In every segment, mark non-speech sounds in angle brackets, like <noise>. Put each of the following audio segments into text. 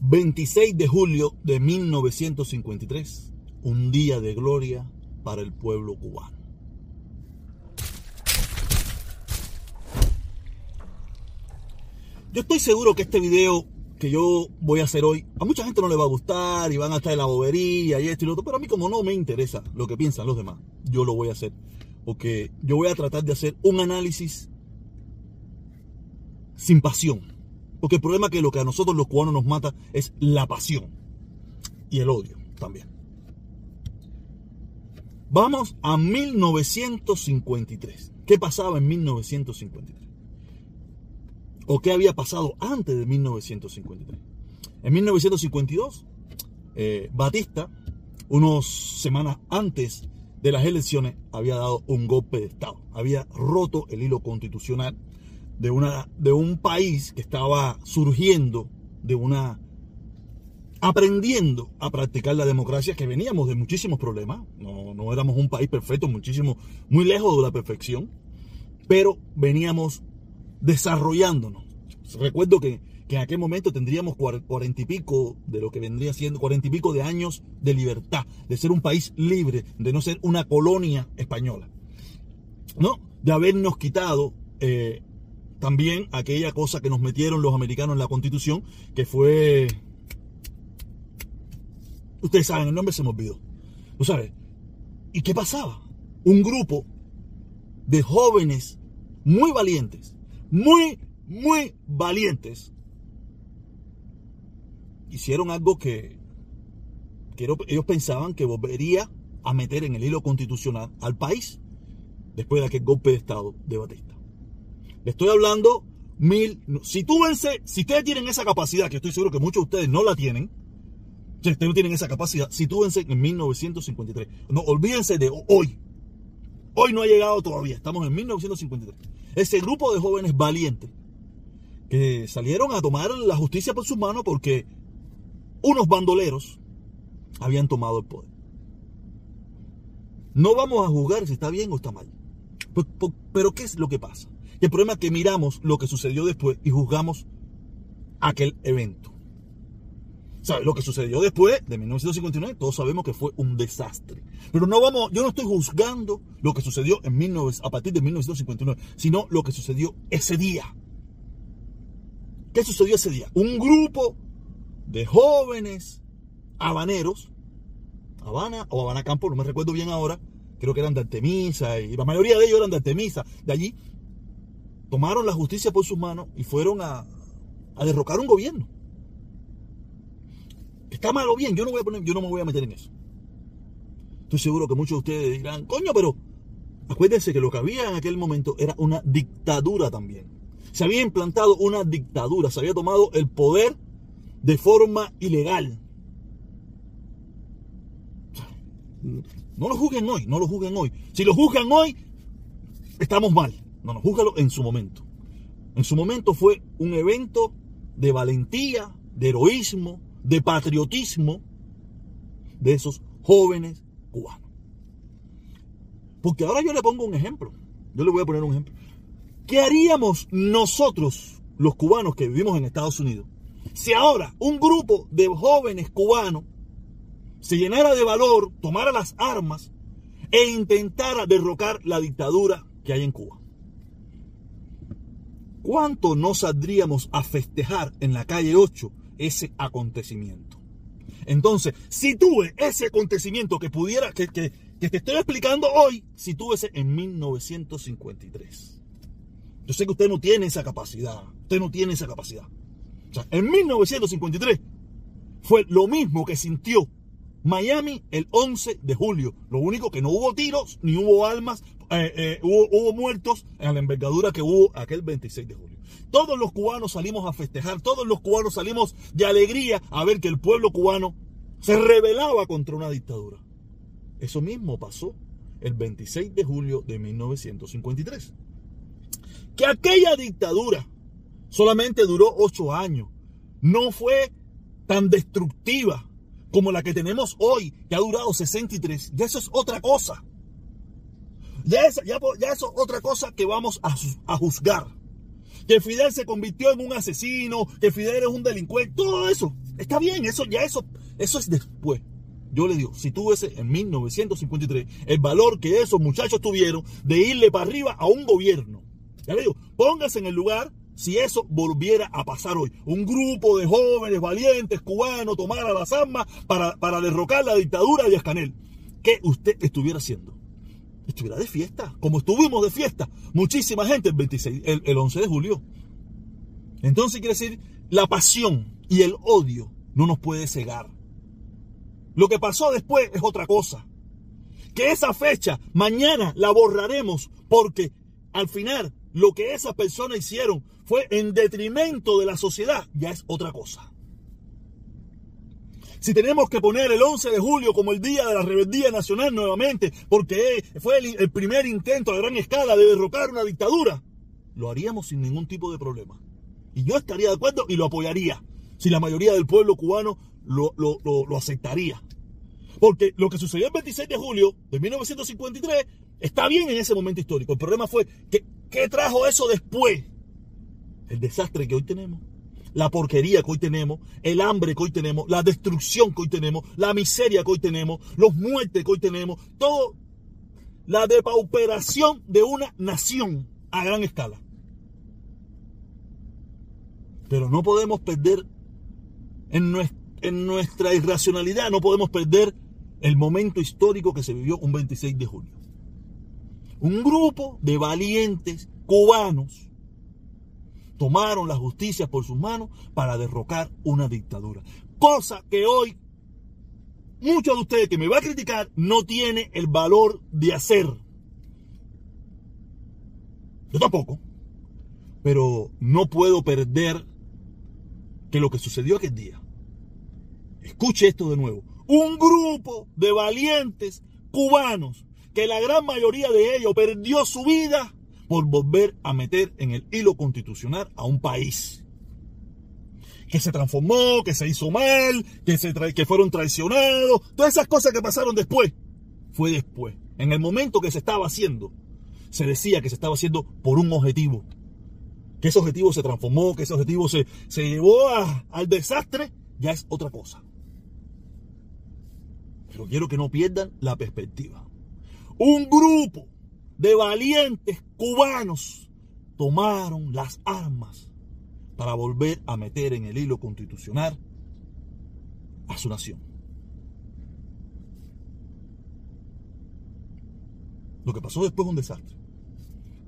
26 de julio de 1953, un día de gloria para el pueblo cubano. Yo estoy seguro que este video que yo voy a hacer hoy, a mucha gente no le va a gustar y van a estar en la bobería y esto y lo otro, pero a mí como no me interesa lo que piensan los demás, yo lo voy a hacer. Porque yo voy a tratar de hacer un análisis sin pasión porque el problema es que lo que a nosotros los cubanos nos mata es la pasión y el odio también. Vamos a 1953. ¿Qué pasaba en 1953? ¿O qué había pasado antes de 1953? En 1952, eh, Batista, unas semanas antes de las elecciones, había dado un golpe de Estado. Había roto el hilo constitucional de, una, de un país que estaba surgiendo, de una aprendiendo a practicar la democracia, que veníamos de muchísimos problemas, no, no éramos un país perfecto, muchísimo, muy lejos de la perfección, pero veníamos desarrollándonos. Recuerdo que, que en aquel momento tendríamos cuarenta y pico de lo que vendría siendo, cuarenta y pico de años de libertad, de ser un país libre, de no ser una colonia española, ¿no? De habernos quitado eh, también aquella cosa que nos metieron los americanos en la constitución, que fue... Ustedes saben, el nombre se me olvidó. ¿Y qué pasaba? Un grupo de jóvenes muy valientes, muy, muy valientes, hicieron algo que, que ellos pensaban que volvería a meter en el hilo constitucional al país después de aquel golpe de Estado de Batista estoy hablando mil. Sitúense, si ustedes tienen esa capacidad, que estoy seguro que muchos de ustedes no la tienen, si ustedes no tienen esa capacidad, sitúense en 1953. No, olvídense de hoy. Hoy no ha llegado todavía, estamos en 1953. Ese grupo de jóvenes valientes que salieron a tomar la justicia por sus manos porque unos bandoleros habían tomado el poder. No vamos a juzgar si está bien o está mal. Pero ¿qué es lo que pasa? El problema es que miramos lo que sucedió después y juzgamos aquel evento. ¿Sabes? Lo que sucedió después de 1959, todos sabemos que fue un desastre. Pero no vamos, yo no estoy juzgando lo que sucedió en 19, a partir de 1959, sino lo que sucedió ese día. ¿Qué sucedió ese día? Un grupo de jóvenes habaneros, Habana o Habana Campo, no me recuerdo bien ahora, creo que eran de Artemisa, y la mayoría de ellos eran de Artemisa, de allí, tomaron la justicia por sus manos y fueron a, derrocar un gobierno. Está mal o bien, yo no, voy a poner, yo no me voy a meter en eso. Estoy seguro que muchos de ustedes dirán, coño, pero acuérdense que lo que había en aquel momento era una dictadura también. Se había implantado una dictadura, se había tomado el poder de forma ilegal. No lo juzguen hoy, no lo juzguen hoy. Si lo juzgan hoy, estamos mal. No, no, júzgalo en su momento. En su momento fue un evento de valentía, de heroísmo, de patriotismo de esos jóvenes cubanos. Porque ahora yo le pongo un ejemplo. Yo le voy a poner un ejemplo. ¿Qué haríamos nosotros, los cubanos que vivimos en Estados Unidos, si ahora un grupo de jóvenes cubanos se llenara de valor, tomara las armas e intentara derrocar la dictadura que hay en Cuba? ¿Cuánto no saldríamos a festejar en la calle 8 ese acontecimiento? Entonces, si tuve ese acontecimiento que pudiera, que, que, te estoy explicando hoy, si ese en 1953. Yo sé que usted no tiene esa capacidad. Usted no tiene esa capacidad. O sea, en 1953 fue lo mismo que sintió Miami el 11 de julio. Lo único que no hubo tiros, ni hubo almas, eh, eh, hubo, muertos en la envergadura que hubo aquel 26 de julio. Todos los cubanos salimos a festejar, todos los cubanos salimos de alegría a ver que el pueblo cubano se rebelaba contra una dictadura. Eso mismo pasó el 26 de julio de 1953. Que aquella dictadura solamente duró ocho años, no fue tan destructiva como la que tenemos hoy, que ha durado 63. Y eso es otra cosa. Ya, eso es otra cosa que vamos a, juzgar. Que Fidel se convirtió en un asesino, que Fidel es un delincuente, todo eso. Está bien, eso ya eso, eso es después. Yo le digo, si tuviese en 1953 el valor que esos muchachos tuvieron de irle para arriba a un gobierno, ya le digo, póngase en el lugar si eso volviera a pasar hoy. Un grupo de jóvenes valientes cubanos tomara las armas para, derrocar la dictadura de Escanel. ¿Qué usted estuviera haciendo? Estuviera de fiesta, como estuvimos de fiesta. Muchísima gente el, 26, el, el 11 de julio. Entonces quiere decir, la pasión y el odio no nos puede cegar. Lo que pasó después es otra cosa. Que esa fecha mañana la borraremos porque al final lo que esas personas hicieron fue en detrimento de la sociedad, ya es otra cosa. Si tenemos que poner el 11 de julio como el día de la rebeldía nacional nuevamente, porque fue el, primer intento a gran escala de derrocar una dictadura, lo haríamos sin ningún tipo de problema. Y yo estaría de acuerdo y lo apoyaría, si la mayoría del pueblo cubano lo, lo, lo, lo aceptaría. Porque lo que sucedió el 26 de julio de 1953 está bien en ese momento histórico. El problema fue que, ¿qué trajo eso después? El desastre que hoy tenemos, la porquería que hoy tenemos, el hambre que hoy tenemos, la destrucción que hoy tenemos, la miseria que hoy tenemos, los muertes que hoy tenemos, todo, la depauperación de una nación a gran escala. Pero no podemos perder en nuestra, irracionalidad, no podemos perder el momento histórico que se vivió un 26 de julio. Un grupo de valientes cubanos tomaron la justicia por sus manos para derrocar una dictadura. Cosa que hoy muchos de ustedes que me va a criticar no tiene el valor de hacer. Yo tampoco. Pero no puedo perder que lo que sucedió aquel día. Escuche esto de nuevo un grupo de valientes cubanos que la gran mayoría de ellos perdió su vida por volver a meter en el hilo constitucional a un país que se transformó, que se hizo mal, que, se que fueron traicionados, todas esas cosas que pasaron después, fue después. En el momento que se estaba haciendo, se decía que se estaba haciendo por un objetivo. Que ese objetivo se transformó, que ese objetivo se, se llevó a, al desastre, ya es otra cosa. Pero quiero que no pierdan la perspectiva. Un grupo de valientes cubanos tomaron las armas para volver a meter en el hilo constitucional a su nación. Lo que pasó después es un desastre.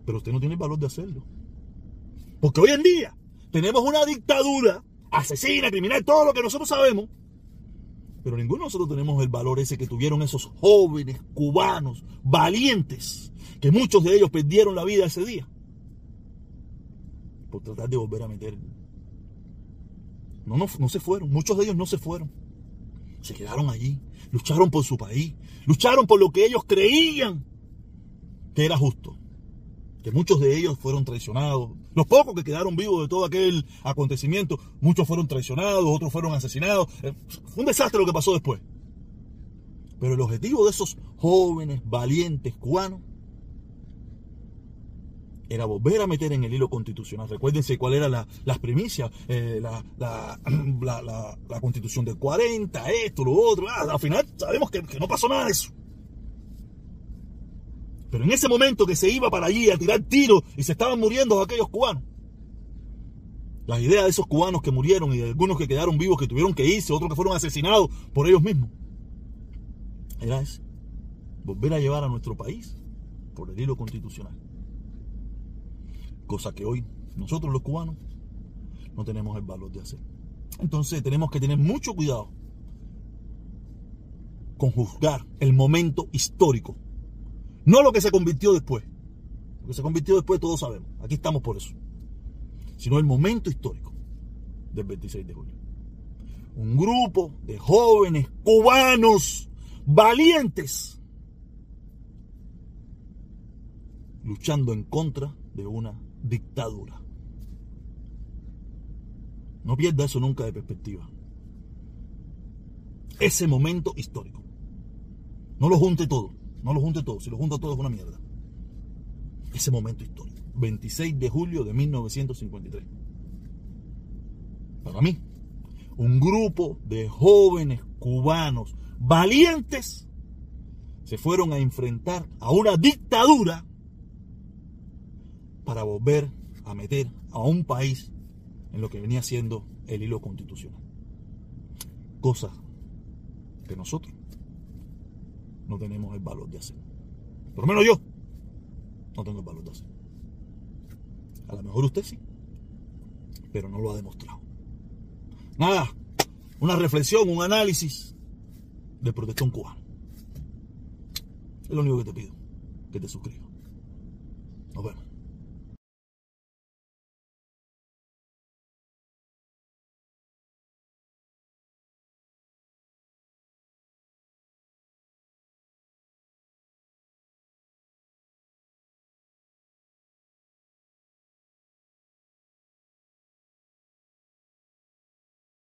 Pero usted no tiene el valor de hacerlo. Porque hoy en día tenemos una dictadura asesina, criminal, todo lo que nosotros sabemos, pero ninguno de nosotros tenemos el valor ese que tuvieron esos jóvenes cubanos valientes, que muchos de ellos perdieron la vida ese día, por tratar de volver a meter. No, no, no se fueron, muchos de ellos no se fueron, se quedaron allí, lucharon por su país, lucharon por lo que ellos creían que era justo que muchos de ellos fueron traicionados. Los pocos que quedaron vivos de todo aquel acontecimiento, muchos fueron traicionados, otros fueron asesinados. Eh, fue un desastre lo que pasó después. Pero el objetivo de esos jóvenes, valientes cubanos era volver a meter en el hilo constitucional. Recuérdense cuál era la, las primicias, eh, la, la, <clears throat> la, constitución del 40, esto, lo otro. Ah, al final sabemos que no pasó nada de eso. Pero en ese momento que se iba para allí a tirar tiros y se estaban muriendo aquellos cubanos, las ideas de esos cubanos que murieron y de algunos que quedaron vivos, que tuvieron que irse, otros que fueron asesinados por ellos mismos, era ese, volver a llevar a nuestro país por el hilo constitucional. Cosa que hoy nosotros los cubanos no tenemos el valor de hacer. Entonces tenemos que tener mucho cuidado con juzgar el momento histórico no lo que se convirtió después. Lo que se convirtió después todos sabemos. Aquí estamos por eso. Sino el momento histórico del 26 de julio. Un grupo de jóvenes cubanos valientes luchando en contra de una dictadura. No pierda eso nunca de perspectiva. Ese momento histórico. No lo junte todo. No lo junte todo, si lo junto todo es una mierda. Ese momento histórico, 26 de julio de 1953. Para mí, un grupo de jóvenes cubanos valientes se fueron a enfrentar a una dictadura para volver a meter a un país en lo que venía siendo el hilo constitucional. Cosa que nosotros no tenemos el valor de hacer. Por lo menos yo no tengo el valor de hacer. A lo mejor usted sí, pero no lo ha demostrado. Nada, una reflexión, un análisis del protestón cubano. Es lo único que te pido, que te suscribas. Nos vemos.